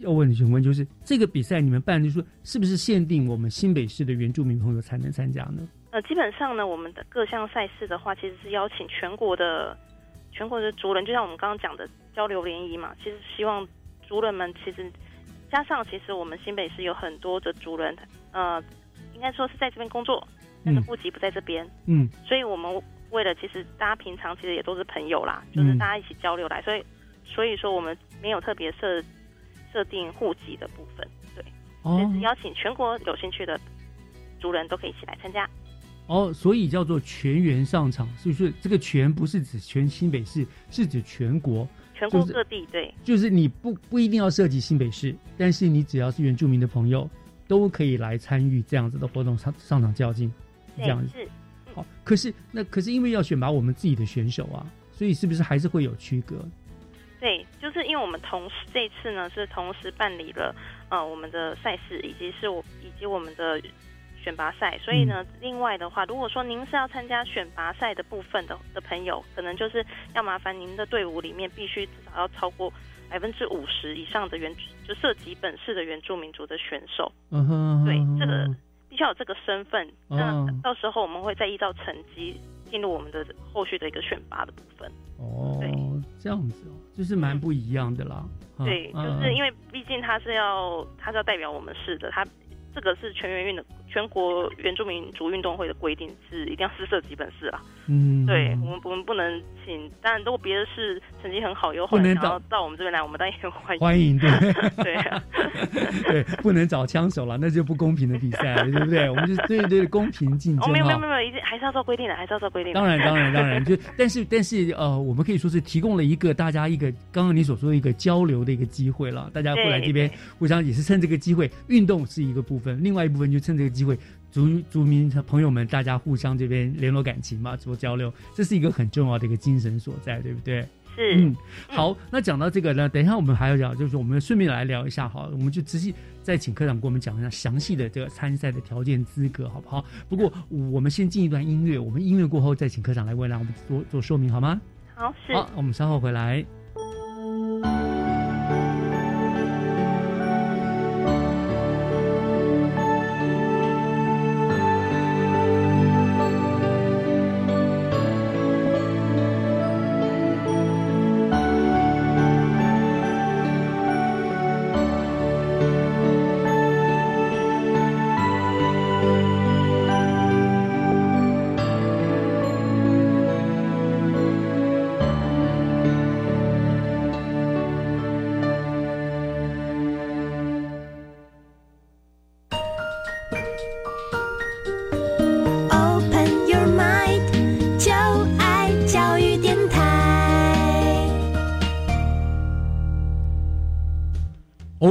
S1: 要问询问，就是这个比赛你们办，就是是不是限定我们新北市的原住民朋友才能参加呢？
S14: 呃，基本上呢，我们的各项赛事的话，其实是邀请全国的全国的族人，就像我们刚刚讲的交流联谊嘛。其实希望族人们，其实加上其实我们新北市有很多的族人，呃，应该说是在这边工作，但是户籍不在这边。嗯。所以我们为了，其实大家平常其实也都是朋友啦，就是大家一起交流来，所以所以说我们没有特别设。设定户籍的部分，对，所以邀请全国有兴趣的族人都可以一起来参加。
S1: 哦，所以叫做全员上场，是不是？这个“全”不是指全新北市，是指全国，
S14: 全国各地。对，
S1: 就是你不不一定要涉及新北市，但是你只要是原住民的朋友，都可以来参与这样子的活动上上场较劲，这样子。好，可是那可是因为要选拔我们自己的选手啊，所以是不是还是会有区隔？
S14: 对，就是因为我们同时这一次呢是同时办理了呃我们的赛事，以及是我以及我们的选拔赛，所以呢，另外的话，如果说您是要参加选拔赛的部分的的朋友，可能就是要麻烦您的队伍里面必须至少要超过百分之五十以上的原就涉及本市的原住民族的选手。嗯哼，对，这个必须要有这个身份，那到时候我们会再依照成绩进入我们的后续的一个选拔的部分。
S1: 哦，这样子哦，就是蛮不一样的啦。
S14: 对，就是因为毕竟他是要，他是要代表我们市的，他这个是全员运的。全国原住民族运动会的规定是一定要四色基本式啦。嗯，对我们我们不能请，当然如果别的是成绩很好，有后来想要到我们这边来，我们当然也欢迎。
S1: 欢迎，对
S14: 对啊，
S1: 对，不能找枪手了，那就不公平的比赛，对不对？我们就对对公平竞争。哦，
S14: 没有没有没有，一定还是要照规定的，还是要照规定。
S1: 当然当然当然，就但是但是呃，我们可以说是提供了一个大家一个刚刚你所说的一个交流的一个机会了，大家过来这边互相也是趁这个机会，运动是一个部分，另外一部分就趁这个机会。族族民朋友们，大家互相这边联络感情嘛，做交流，这是一个很重要的一个精神所在，对不对？
S14: 是。嗯，
S1: 好，那讲到这个呢，等一下我们还要讲，就是我们顺便来聊一下，好，我们就直接再请科长给我们讲一下详细的这个参赛的条件资格，好不好？不过我们先进一段音乐，我们音乐过后再请科长来为我们做做说明，好吗？
S14: 好，是。
S1: 好，我们稍后回来。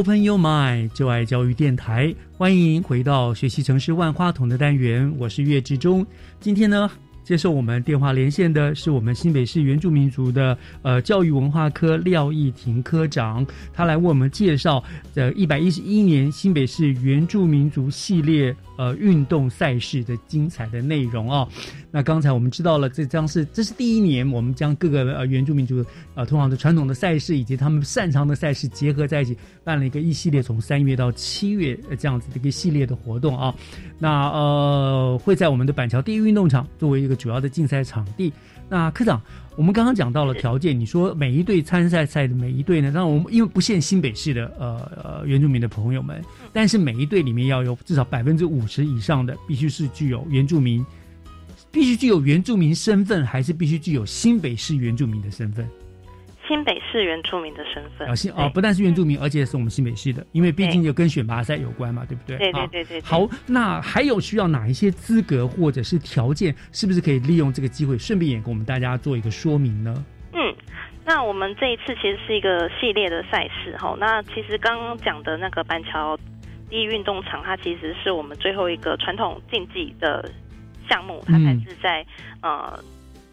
S1: Open your mind，就爱教育电台，欢迎回到学习城市万花筒的单元，我是岳志忠。今天呢，接受我们电话连线的是我们新北市原住民族的呃教育文化科廖义婷科长，他来为我们介绍呃一百一十一年新北市原住民族系列。呃，运动赛事的精彩的内容啊。那刚才我们知道了，这将是这是第一年，我们将各个呃原住民族呃通常的传统的赛事以及他们擅长的赛事结合在一起，办了一个一系列从三月到七月这样子的一个系列的活动啊。那呃会在我们的板桥第一运动场作为一个主要的竞赛场地。那科长，我们刚刚讲到了条件，你说每一队参赛赛的每一队呢，让我们因为不限新北市的呃呃原住民的朋友们，但是每一队里面要有至少百分之五十以上的必须是具有原住民必须具有原住民身份，还是必须具有新北市原住民的身份？
S14: 新北市原住民的身份
S1: 啊，新哦，不但是原住民，而且是我们新北市的，因为毕竟就跟选拔赛有关嘛，对不对？
S14: 对对对对。
S1: 好，那还有需要哪一些资格或者是条件？是不是可以利用这个机会，顺便也给我们大家做一个说明呢？
S14: 嗯，那我们这一次其实是一个系列的赛事哈。那其实刚刚讲的那个板桥第一运动场，它其实是我们最后一个传统竞技的项目，它才是在呃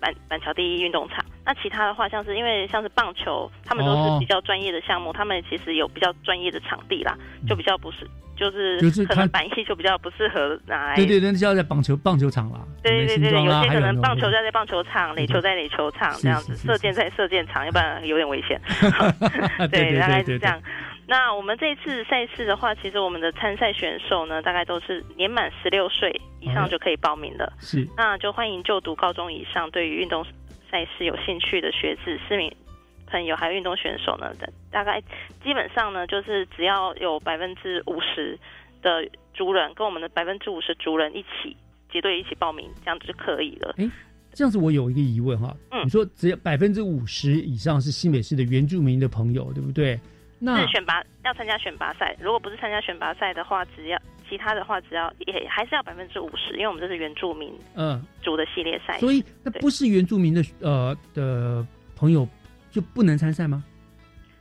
S14: 板板桥第一运动场。那其他的话，像是因为像是棒球，他们都是比较专业的项目，他们其实有比较专业的场地啦，就比较不是，就是就是可能板艺就比较不适合拿来。
S1: 对对对，就要在棒球棒球场啦。
S14: 对对对对，有些可能棒球在在棒球场，垒球在垒球场这样子，射箭在射箭场，要不然有点危险。对，大概是这样。那我们这次赛事的话，其实我们的参赛选手呢，大概都是年满十六岁以上就可以报名的。
S1: 是，
S14: 那就欢迎就读高中以上，对于运动。赛事有兴趣的学子、市民朋友还有运动选手呢，大概基本上呢，就是只要有百分之五十的族人跟我们的百分之五十族人一起结队一起报名，这样子就可以了。
S1: 哎，这样子我有一个疑问哈，嗯，你说只要百分之五十以上是新北市的原住民的朋友，对不对？那
S14: 选拔要参加选拔赛，如果不是参加选拔赛的话，只要。其他的话，只要也还是要百分之五十，因为我们这是原住民嗯组的系列赛，
S1: 所以那不是原住民的呃的朋友就不能参赛吗？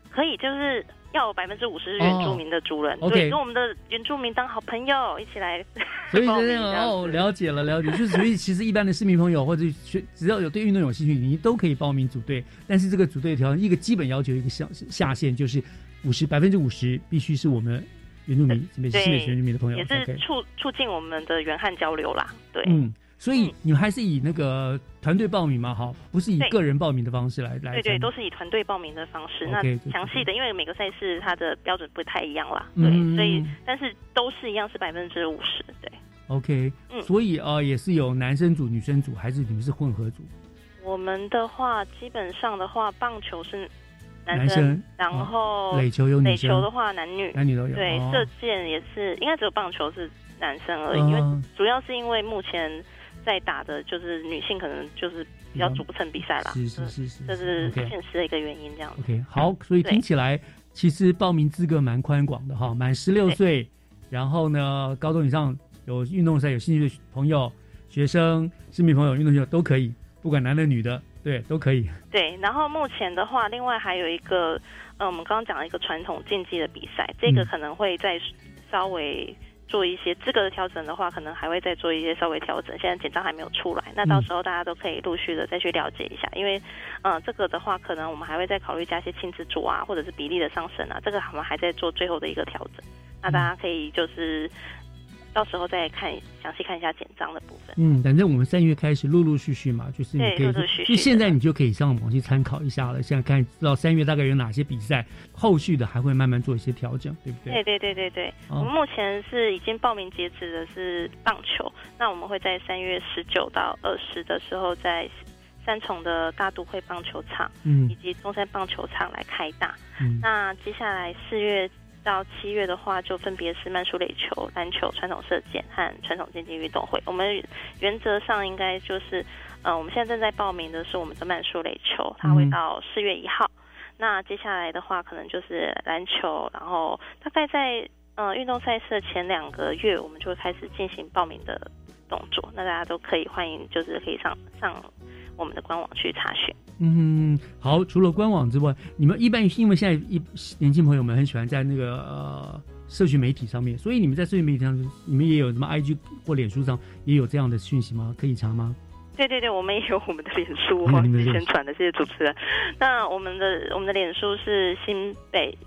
S14: 可以，就是要有百分之五十是原住民的族人，对，跟我们的原住民当好朋友一起来。
S1: 所以这样哦，了解了，了解，就是所以其实一般的市民朋友或者只要有对运动有兴趣，你都可以报名组队，但是这个组队条件一个基本要求一个下下限就是五十百分之五十必须是我们。原住民，新北新北原住民的朋友
S14: 也是促促进我们的原汉交流啦。对，
S1: 嗯，所以你们还是以那个团队报名嘛，哈，不是以个人报名的方式来来。
S14: 对对，都是以团队报名的方式。那详细的，因为每个赛事它的标准不太一样啦。对，所以但是都是一样是百分之五十。对
S1: ，OK，嗯，所以呃也是有男生组、女生组，还是你们是混合组？
S14: 我们的话，基本上的话，棒球是。
S1: 男生，
S14: 然后
S1: 垒球有
S14: 垒球的话，男女
S1: 男女都有。
S14: 对，射箭也是，应该只有棒球是男生而已。因为主要是因为目前在打的就是女性，可能就是比较组不成比赛啦。
S1: 是是是是，
S14: 这是现实的一个原因。这样。
S1: OK，好，所以听起来其实报名资格蛮宽广的哈，满十六岁，然后呢，高中以上有运动赛有兴趣的朋友、学生、市民朋友、运动选手都可以，不管男的女的。对，都可以。
S14: 对，然后目前的话，另外还有一个，嗯，我们刚刚讲了一个传统竞技的比赛，这个可能会再稍微做一些资格的调整的话，可能还会再做一些稍微调整。现在简章还没有出来，那到时候大家都可以陆续的再去了解一下。因为，嗯，这个的话，可能我们还会再考虑加一些亲子组啊，或者是比例的上升啊，这个我们还在做最后的一个调整。那大家可以就是。到时候再看详细看一下简章的部分。
S1: 嗯，反正我们三月开始陆陆续续嘛，就是你可以，
S14: 就
S1: 现在你就可以上网去参考一下了。现在看知道三月大概有哪些比赛，后续的还会慢慢做一些调整，对不对？
S14: 对对对对对。我们目前是已经报名截止的是棒球，那我们会在三月十九到二十的时候，在三重的大都会棒球场，嗯，以及中山棒球场来开打。嗯，那接下来四月。到七月的话，就分别是慢速垒球、篮球、传统射箭和传统竞技运动会。我们原则上应该就是，呃，我们现在正在报名的是我们的慢速垒球，它会到四月一号。那接下来的话，可能就是篮球，然后大概在呃运动赛事的前两个月，我们就会开始进行报名的动作。那大家都可以欢迎，就是可以上上我们的官网去查询。
S1: 嗯，好。除了官网之外，你们一般因为现在一年轻朋友们很喜欢在那个呃社群媒体上面，所以你们在社群媒体上，你们也有什么 IG 或脸书上也有这样的讯息吗？可以查吗？
S14: 对对对，我们也有我们的脸书 宣传的，谢谢主持人。那我们的我们的脸书是新北，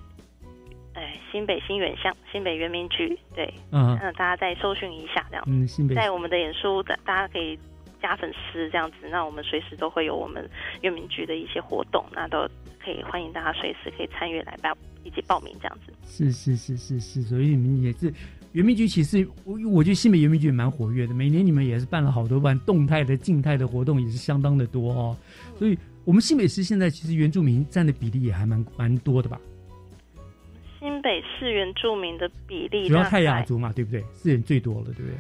S14: 哎，新北新远乡新北圆明局，对，嗯，那大家再搜寻一下这样。
S1: 嗯，新北
S14: 在我们的脸书的，大家可以。加粉丝这样子，那我们随时都会有我们原民局的一些活动，那都可以欢迎大家随时可以参与来报以及报名这样子。
S1: 是是是是是，所以你们也是原民局，其实我我觉得新北原民局也蛮活跃的，每年你们也是办了好多办动态的、静态的活动，也是相当的多哦。所以我们新北市现在其实原住民占的比例也还蛮蛮多的吧？
S14: 新北市原住民的比例
S1: 主要泰雅族嘛，对不对？是人最多了，对不对？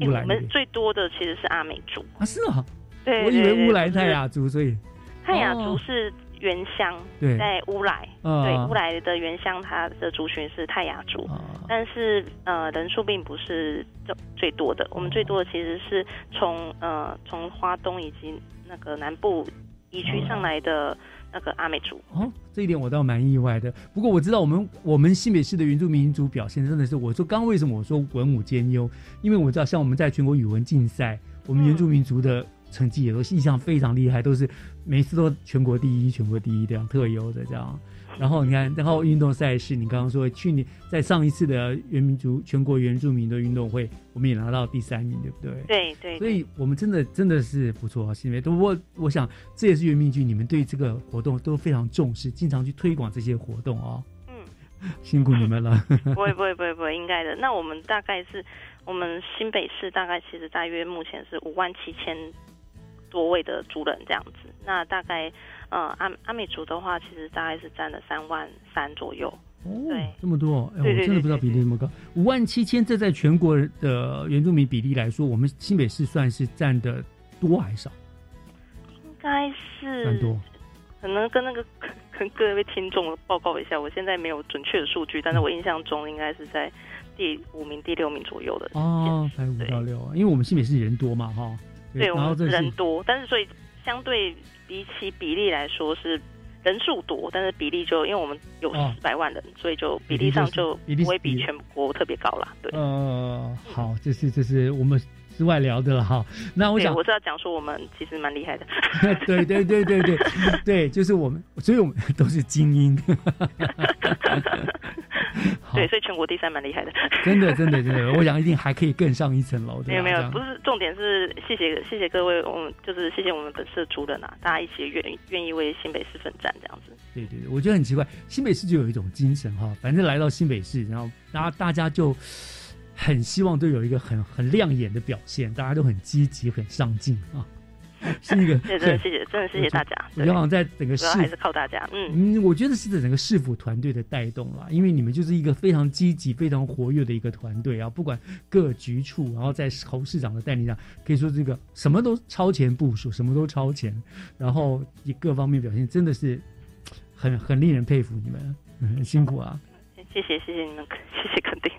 S1: 乌来
S14: 我们最多的其实是阿美族。
S1: 啊，是啊，
S14: 对，
S1: 我以为乌来泰雅族，所以。
S14: 泰雅族是原乡，
S1: 对，
S14: 在乌来，
S1: 啊
S14: 对，乌来的原乡，它的族群是泰雅族，但是呃人数并不是最最多的，我们最多的其实是从呃从花东以及那个南部移居上来的那个阿美族。
S1: 哦，这一点我倒蛮意外的。不过我知道我们我们新北市的原住民族表现真的是，我说刚刚为什么我说文武兼优？因为我知道像我们在全国语文竞赛，我们原住民族的成绩也都印象非常厉害，都是每次都全国第一、全国第一这样特优的这样。然后你看，然后运动赛事，你刚刚说去年在上一次的原民族全国原住民的运动会，我们也拿到第三名，对不对？
S14: 对对。
S1: 所以我们真的真的是不错啊，新北。不过我想这也是原民局你们对这个活动都非常重视，经常去推广这些活动哦。
S14: 嗯，
S1: 辛苦你们了。
S14: 不会不会不会不会，应该的。那我们大概是我们新北市大概其实大约目前是五万七千多位的族人这样子。那大概。呃，阿阿美族的话，其实大概是占了三万三左右。
S1: 哦，
S14: 对，
S1: 这么多，
S14: 哎，
S1: 我真的不知道比例那么高，五万七千，这在全国的原住民比例来说，我们新北市算是占的多还是少？
S14: 应该是
S1: 很多，
S14: 可能跟那个 跟各位听众报告一下，我现在没有准确的数据，但是我印象中应该是在第五名、第六名左右的。
S1: 哦，才五到六，因为我们新北市人多嘛，哈。
S14: 对，
S1: 我们
S14: 人多，但是所以相对。比起比例来说是人数多，但是比例就因为我们有四百万人，所以就比例上就不会比全国特别高啦。对，
S1: 呃，好，这是这是我们之外聊的了哈。那我想
S14: 我是要讲说我们其实蛮厉害的。
S1: 对对对对对对，就是我们，所以我们都是精英。
S14: 对，所以全国第三蛮厉害的，
S1: 真的，真的，真的，我想一定还可以更上一层楼。
S14: 没有，没有，不是重点是谢谢谢谢各位，我们就是谢谢我们本市的主人啊，大家一起愿愿意为新北市奋战这样子。
S1: 对对对，我觉得很奇怪，新北市就有一种精神哈，反正来到新北市，然后大家大家就很希望都有一个很很亮眼的表现，大家都很积极很上进啊。是一个，
S14: 真的谢谢，真的谢谢大家。
S1: 我觉得在整个市
S14: 还是靠大家，嗯
S1: 嗯，我觉得是整个市府团队的带动啦，因为你们就是一个非常积极、非常活跃的一个团队啊，不管各局处，然后在侯市长的带领下，可以说这个什么都超前部署，什么都超前，然后以各方面表现真的是很很令人佩服你们，很辛苦啊。
S14: 谢谢谢谢你们，谢谢肯定。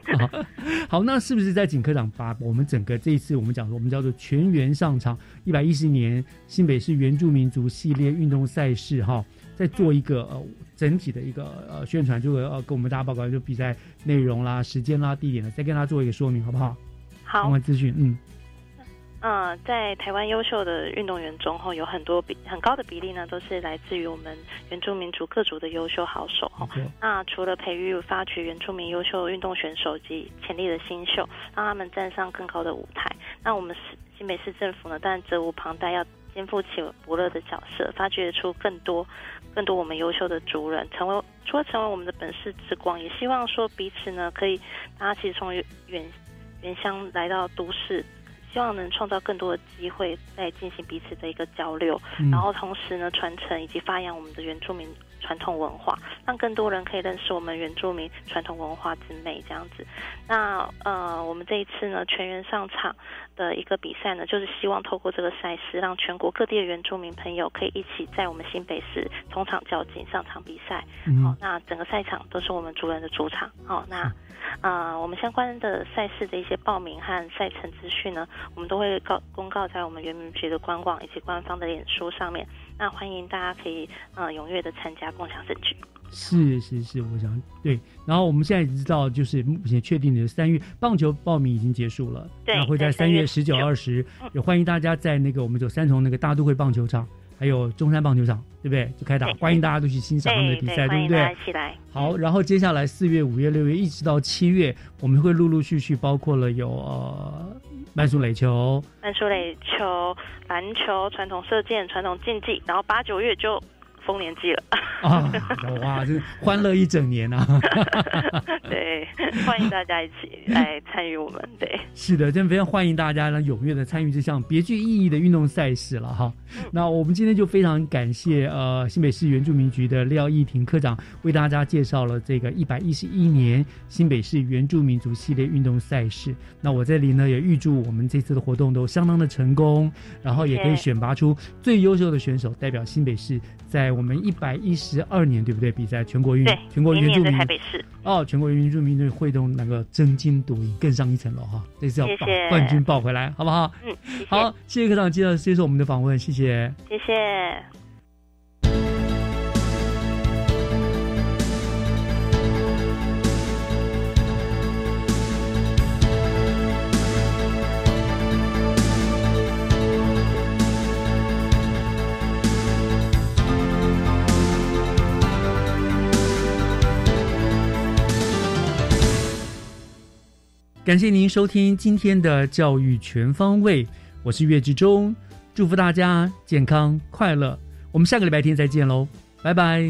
S1: 好，那是不是在景科长把我们整个这一次我们讲说我们叫做全员上场一百一十年新北市原住民族系列运动赛事哈，在做一个呃整体的一个呃宣传，就呃跟我们大家报告就比赛内容啦、时间啦、地点啦，再跟大家做一个说明，好不好？
S14: 好，
S1: 相关资讯，嗯。
S14: 嗯，在台湾优秀的运动员中，后，有很多比很高的比例呢，都是来自于我们原住民族各族的优秀好手，哈。那除了培育、发掘原住民优秀运动选手及潜力的新秀，让他们站上更高的舞台，那我们市新北市政府呢，当然责无旁贷，要肩负起伯乐的角色，发掘出更多、更多我们优秀的族人，成为除了成为我们的本市之光，也希望说彼此呢，可以大家其实从远原乡来到都市。希望能创造更多的机会，再进行彼此的一个交流，然后同时呢，传承以及发扬我们的原住民传统文化，让更多人可以认识我们原住民传统文化之美。这样子，那呃，我们这一次呢，全员上场的一个比赛呢，就是希望透过这个赛事，让全国各地的原住民朋友可以一起在我们新北市同场较劲，上场比赛。好，那整个赛场都是我们族人的主场。好，那。啊，我们相关的赛事的一些报名和赛程资讯呢，我们都会告公告在我们原民局的官网以及官方的脸书上面。那欢迎大家可以呃踊跃的参加，共享盛举。
S1: 是是是，我想对。然后我们现在知道，就是目前确定的三月棒球报名已经结束了，
S14: 对，
S1: 会在三月十九、二十，也欢迎大家在那个我们就三重那个大都会棒球场。还有中山棒球场，对不对？就开打，欢迎大家都去欣赏他们的比赛，对不对？
S14: 起来。
S1: 好，然后接下来四月、五月、六月一直到七月，我们会陆陆续续包括了有呃慢速垒球、
S14: 慢速垒球、篮球、传统射箭、传统竞技，然后八九月就丰年祭了
S1: 啊！哇，这欢乐一整年啊！
S14: 对，欢迎大家一起来参与我们。对，
S1: 是的，真的非常欢迎大家呢踊跃的参与这项别具意义的运动赛事了哈。那我们今天就非常感谢呃新北市原住民局的廖义婷科长为大家介绍了这个一百一十一年新北市原住民族系列运动赛事。那我这里呢也预祝我们这次的活动都相当的成功，然后也可以选拔出最优秀的选手，代表新北市在我们一百一十二年对不对？比赛全国运全国原住民
S14: 台北市
S1: 哦，全国原住民队会动那个争金夺银，更上一层楼哈！这次要把冠军抱回来，好不好？
S14: 嗯，
S1: 好，谢谢科长接受接受我们的访问，谢谢，
S14: 谢谢。
S1: 感谢您收听今天的教育全方位，我是岳志忠，祝福大家健康快乐，我们下个礼拜天再见喽，拜拜。